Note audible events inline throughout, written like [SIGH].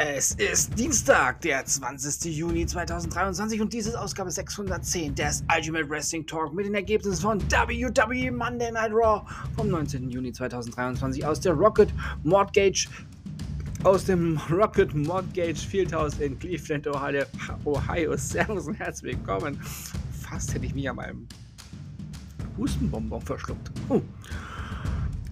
Es ist Dienstag, der 20. Juni 2023 und dies ist Ausgabe 610 des Ultimate Wrestling Talk mit den Ergebnissen von WWE Monday Night Raw vom 19. Juni 2023 aus der Rocket Mortgage aus dem [LAUGHS] Rocket Mortgage Fieldhouse in Cleveland, Ohio. Ohio. Servus und herzlich willkommen. Fast hätte ich mich an meinem Hustenbonbon verschluckt. Uh.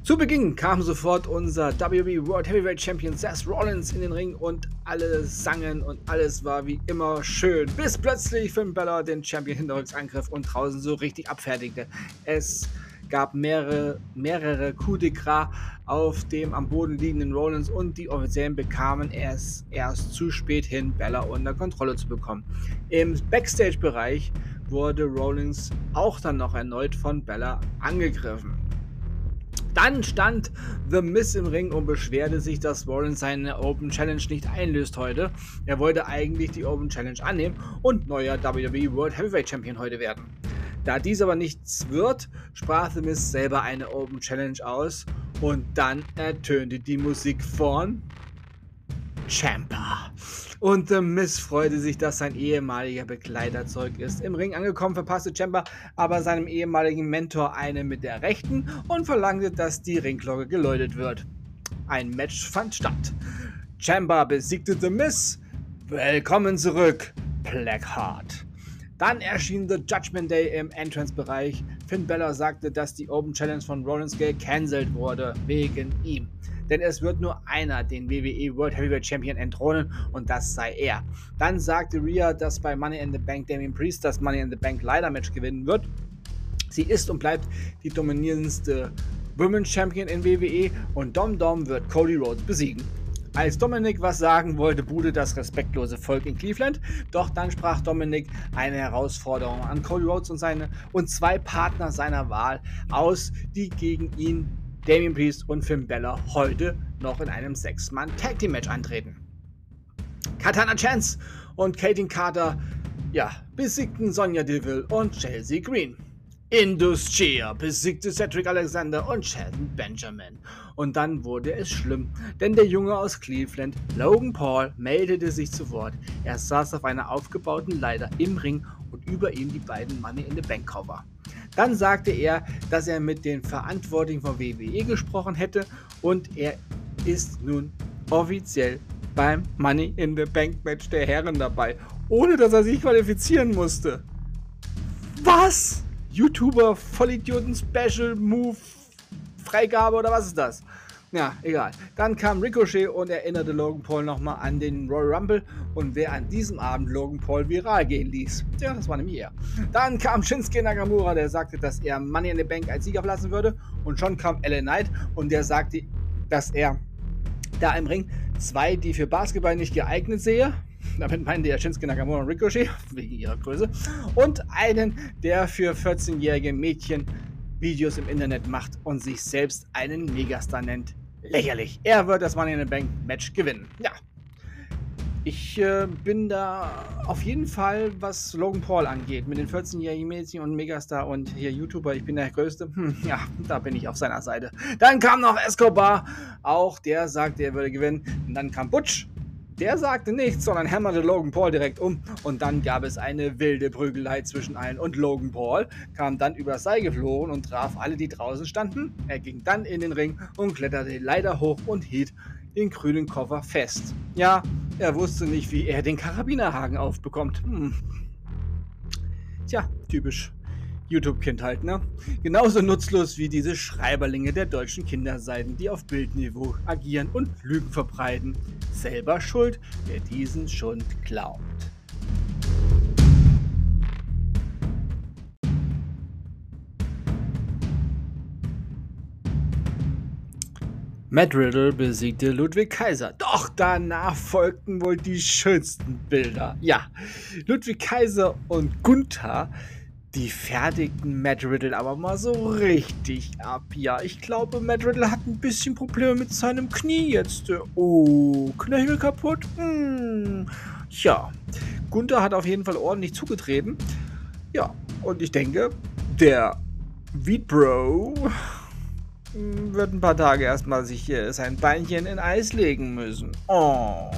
Zu Beginn kam sofort unser WWE World Heavyweight Champion Seth Rollins in den Ring und alle sangen und alles war wie immer schön, bis plötzlich Finn Balor den Champion hinterrücks angriff und draußen so richtig abfertigte. Es gab mehrere, mehrere Coup de Gras auf dem am Boden liegenden Rollins und die Offiziellen bekamen es erst zu spät hin, Bella unter Kontrolle zu bekommen. Im Backstage-Bereich wurde Rollins auch dann noch erneut von Bella angegriffen. Dann stand The Miss im Ring und beschwerte sich, dass Rollins seine Open Challenge nicht einlöst heute. Er wollte eigentlich die Open Challenge annehmen und neuer WWE World Heavyweight Champion heute werden. Da dies aber nichts wird, sprach The Miss selber eine Open Challenge aus und dann ertönte die Musik von Champa. Und The Miss freute sich, dass sein ehemaliger Begleiter zurück ist. Im Ring angekommen verpasste Champa aber seinem ehemaligen Mentor eine mit der rechten und verlangte, dass die Ringglocke geläutet wird. Ein Match fand statt. Champa besiegte The Miss. Willkommen zurück, Blackheart. Dann erschien The Judgment Day im Entrance-Bereich. Finn Bella sagte, dass die Open Challenge von Rollins gecancelt wurde, wegen ihm denn es wird nur einer den WWE World Heavyweight Champion entthronen und das sei er. Dann sagte Rhea, dass bei Money in the Bank Damien Priest das Money in the Bank Leider Match gewinnen wird. Sie ist und bleibt die dominierendste Women's Champion in WWE und Dom Dom wird Cody Rhodes besiegen. Als Dominik was sagen wollte, bude das respektlose Volk in Cleveland. Doch dann sprach Dominik eine Herausforderung an Cody Rhodes und, seine, und zwei Partner seiner Wahl aus, die gegen ihn Damien Priest und Finn Bella heute noch in einem Sechs-Mann-Tag Team Match antreten. Katana Chance und Katie Carter ja, besiegten Sonja Deville und Chelsea Green. Indus Chia besiegte Cedric Alexander und Sheldon Benjamin. Und dann wurde es schlimm, denn der Junge aus Cleveland, Logan Paul, meldete sich zu Wort. Er saß auf einer aufgebauten Leiter im Ring und über ihm die beiden Money in the Bank Cover. Dann sagte er, dass er mit den Verantwortlichen von WWE gesprochen hätte und er ist nun offiziell beim Money in the Bank Match der Herren dabei, ohne dass er sich qualifizieren musste. Was? YouTuber Vollidioten Special Move Freigabe oder was ist das? Ja, egal. Dann kam Ricochet und erinnerte Logan Paul nochmal an den Royal Rumble und wer an diesem Abend Logan Paul viral gehen ließ. Ja, das war nämlich er. Dann kam Shinsuke Nakamura, der sagte, dass er Money in the Bank als Sieger verlassen würde. Und schon kam LA Knight und der sagte, dass er da im Ring zwei, die für Basketball nicht geeignet sehe. [LAUGHS] Damit meinte er Shinsuke Nakamura und Ricochet, [LAUGHS] wegen ihrer Größe. Und einen, der für 14-jährige Mädchen Videos im Internet macht und sich selbst einen Megastar nennt. Lächerlich. Er wird das Money in the Bank Match gewinnen. Ja. Ich äh, bin da auf jeden Fall, was Logan Paul angeht, mit den 14-jährigen Mädchen und Megastar und hier YouTuber, ich bin der Größte. Hm, ja, da bin ich auf seiner Seite. Dann kam noch Escobar, auch der sagte, er würde gewinnen. Und dann kam Butch, der sagte nichts, sondern hämmerte Logan Paul direkt um und dann gab es eine wilde Prügelei zwischen allen und Logan Paul kam dann übers Seil geflogen und traf alle, die draußen standen. Er ging dann in den Ring und kletterte leider hoch und hielt den grünen Koffer fest. Ja, er wusste nicht, wie er den Karabinerhaken aufbekommt. Hm. Tja, typisch YouTube-Kind halt, ne? Genauso nutzlos wie diese Schreiberlinge der deutschen Kinderseiten, die auf Bildniveau agieren und Lügen verbreiten. Selber schuld, wer diesen Schund glaubt. Matt Riddle besiegte Ludwig Kaiser. Doch danach folgten wohl die schönsten Bilder. Ja, Ludwig Kaiser und Gunther die fertigten Matt Riddle aber mal so richtig ab. Ja, ich glaube, Matt Riddle hat ein bisschen Probleme mit seinem Knie jetzt. Oh, Knöchel kaputt? Hm. Ja, Gunther hat auf jeden Fall ordentlich zugetreten. Ja, und ich denke, der Weed Bro wird ein paar Tage erstmal sich sein Beinchen in Eis legen müssen. Oh.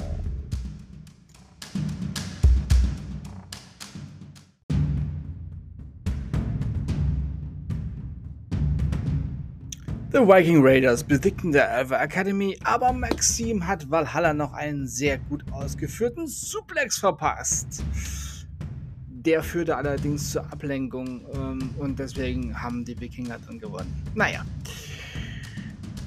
The Viking Raiders besiegten der Alpha Academy, aber Maxim hat Valhalla noch einen sehr gut ausgeführten Suplex verpasst. Der führte allerdings zur Ablenkung ähm, und deswegen haben die Wikinger dann gewonnen. Naja.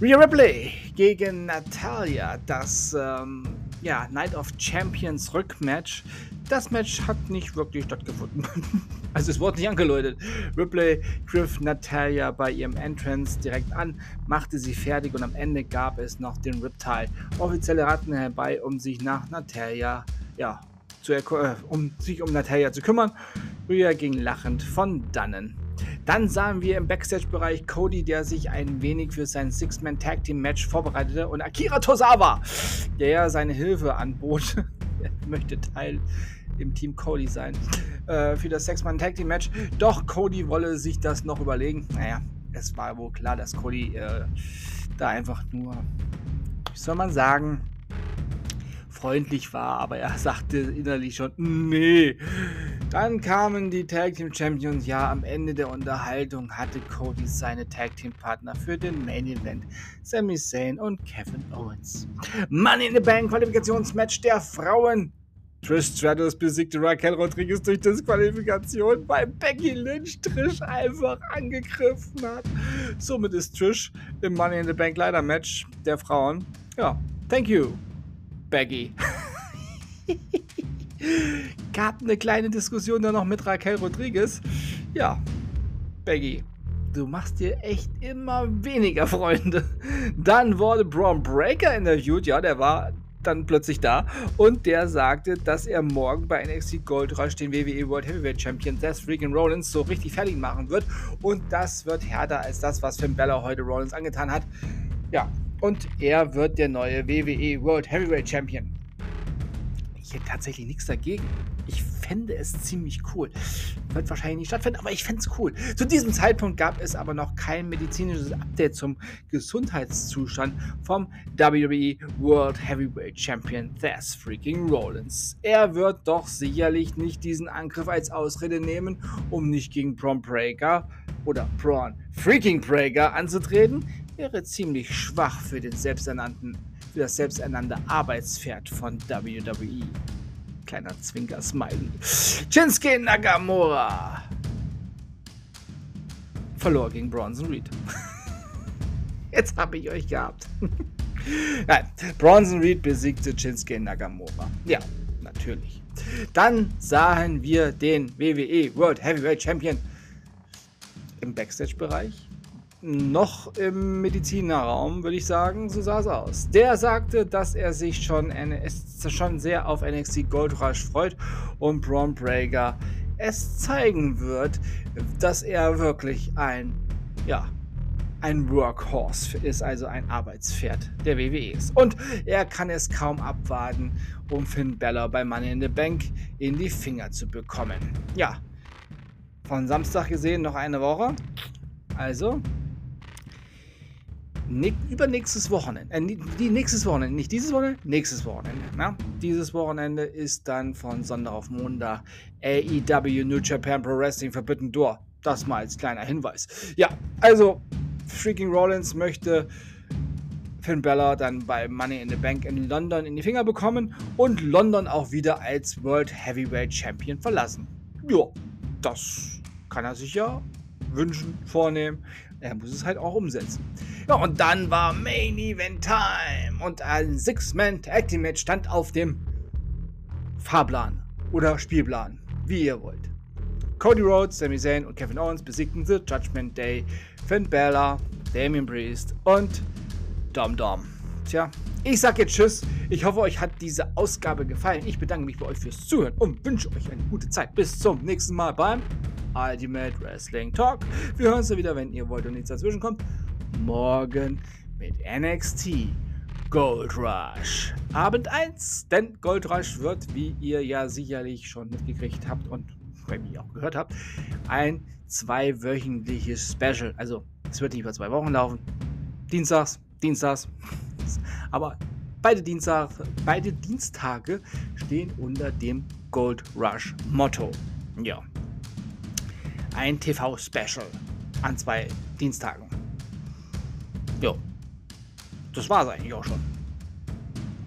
Rhea Ripley gegen Natalia, das ähm, ja, Night of Champions Rückmatch. Das Match hat nicht wirklich stattgefunden. [LAUGHS] also es wurde nicht angeläutet. Ripley griff Natalia bei ihrem Entrance direkt an, machte sie fertig und am Ende gab es noch den Riptide. Offizielle raten herbei, um sich nach Natalia, ja, zu äh, um sich um Natalia zu kümmern. Rhea ging lachend von dannen. Dann sahen wir im Backstage-Bereich Cody, der sich ein wenig für sein Six-Man-Tag-Team-Match vorbereitete und Akira Tosawa, der seine Hilfe anbot. [LAUGHS] er möchte Teil im Team Cody sein äh, für das Six-Man-Tag-Team-Match. Doch Cody wolle sich das noch überlegen. Naja, es war wohl klar, dass Cody äh, da einfach nur, wie soll man sagen, freundlich war, aber er sagte innerlich schon, nee. Dann kamen die Tag Team Champions. Ja, am Ende der Unterhaltung hatte Cody seine Tag Team Partner für den Main Event, Sami Zayn und Kevin Owens. Money in the Bank Qualifikationsmatch der Frauen. Trish Stratus besiegte Raquel Rodriguez durch Disqualifikation, weil Becky Lynch Trish einfach angegriffen hat. Somit ist Trish im Money in the Bank Leiter Match der Frauen. Ja, thank you. Baggy. [LAUGHS] Gab eine kleine Diskussion dann noch mit Raquel Rodriguez. Ja, Baggy, du machst dir echt immer weniger Freunde. Dann wurde Braun Breaker interviewt, ja, der war dann plötzlich da und der sagte, dass er morgen bei NXT Gold Rush den WWE World Heavyweight Champion Seth Freaking Rollins so richtig fertig machen wird und das wird härter als das, was Finn Bella heute Rollins angetan hat. Ja, und er wird der neue WWE World Heavyweight Champion. Ich hätte tatsächlich nichts dagegen. Ich fände es ziemlich cool. Wird wahrscheinlich nicht stattfinden, aber ich fände es cool. Zu diesem Zeitpunkt gab es aber noch kein medizinisches Update zum Gesundheitszustand vom WWE World Heavyweight Champion Thess Freaking Rollins. Er wird doch sicherlich nicht diesen Angriff als Ausrede nehmen, um nicht gegen Braun Breaker oder Braun Freaking Breaker anzutreten wäre ziemlich schwach für den selbsternannten, für das selbsternannte Arbeitspferd von WWE. Kleiner Zwinker-Smiley. Shinsuke Nagamura verlor gegen Bronson Reed. [LAUGHS] Jetzt habe ich euch gehabt. [LAUGHS] Nein, Bronson Reed besiegte Shinsuke Nagamura. Ja, natürlich. Dann sahen wir den WWE World Heavyweight Champion im Backstage-Bereich noch im Medizinerraum, würde ich sagen. So sah es aus. Der sagte, dass er sich schon, schon sehr auf NXT Gold Rush freut und Braun Breaker es zeigen wird, dass er wirklich ein, ja, ein Workhorse ist, also ein Arbeitspferd der WWE ist. Und er kann es kaum abwarten, um Finn Balor bei Money in the Bank in die Finger zu bekommen. Ja, von Samstag gesehen noch eine Woche. Also, übernächstes Wochenende, äh, die nächstes Wochenende, nicht dieses Wochenende, nächstes Wochenende. Na? Dieses Wochenende ist dann von Sonntag auf Montag AEW New Japan Pro Wrestling Forbidden Door. Das mal als kleiner Hinweis. Ja, also Freaking Rollins möchte Finn Bella dann bei Money in the Bank in London in die Finger bekommen und London auch wieder als World Heavyweight Champion verlassen. Ja, das kann er sich ja wünschen, vornehmen. Er muss es halt auch umsetzen. Ja, und dann war Main Event Time und ein Six-Man Tag Team Match stand auf dem Fahrplan oder Spielplan, wie ihr wollt. Cody Rhodes, Sami Zayn und Kevin Owens besiegten The Judgment Day, Finn Balor, Damien Priest und Dom Dom. Tja, ich sag jetzt Tschüss. Ich hoffe, euch hat diese Ausgabe gefallen. Ich bedanke mich bei euch fürs Zuhören und wünsche euch eine gute Zeit. Bis zum nächsten Mal beim Ultimate Wrestling Talk. Wir hören uns wieder, wenn ihr wollt und nichts dazwischen kommt. Morgen mit NXT Gold Rush. Abend 1, denn Gold Rush wird, wie ihr ja sicherlich schon mitgekriegt habt und bei mir auch gehört habt, ein zweiwöchentliches Special. Also es wird nicht über zwei Wochen laufen. Dienstags, Dienstags. [LAUGHS] Aber beide, Dienstag, beide Dienstage stehen unter dem Gold Rush Motto. Ja, ein TV-Special an zwei Dienstagen. Jo. Das war's eigentlich auch schon.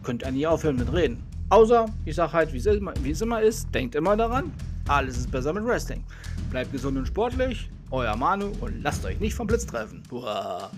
Könnt ihr nie aufhören mit reden. Außer, ich sag halt, wie es immer, ist, denkt immer daran, alles ist besser mit Wrestling. Bleibt gesund und sportlich, euer Manu und lasst euch nicht vom Blitz treffen. Uah.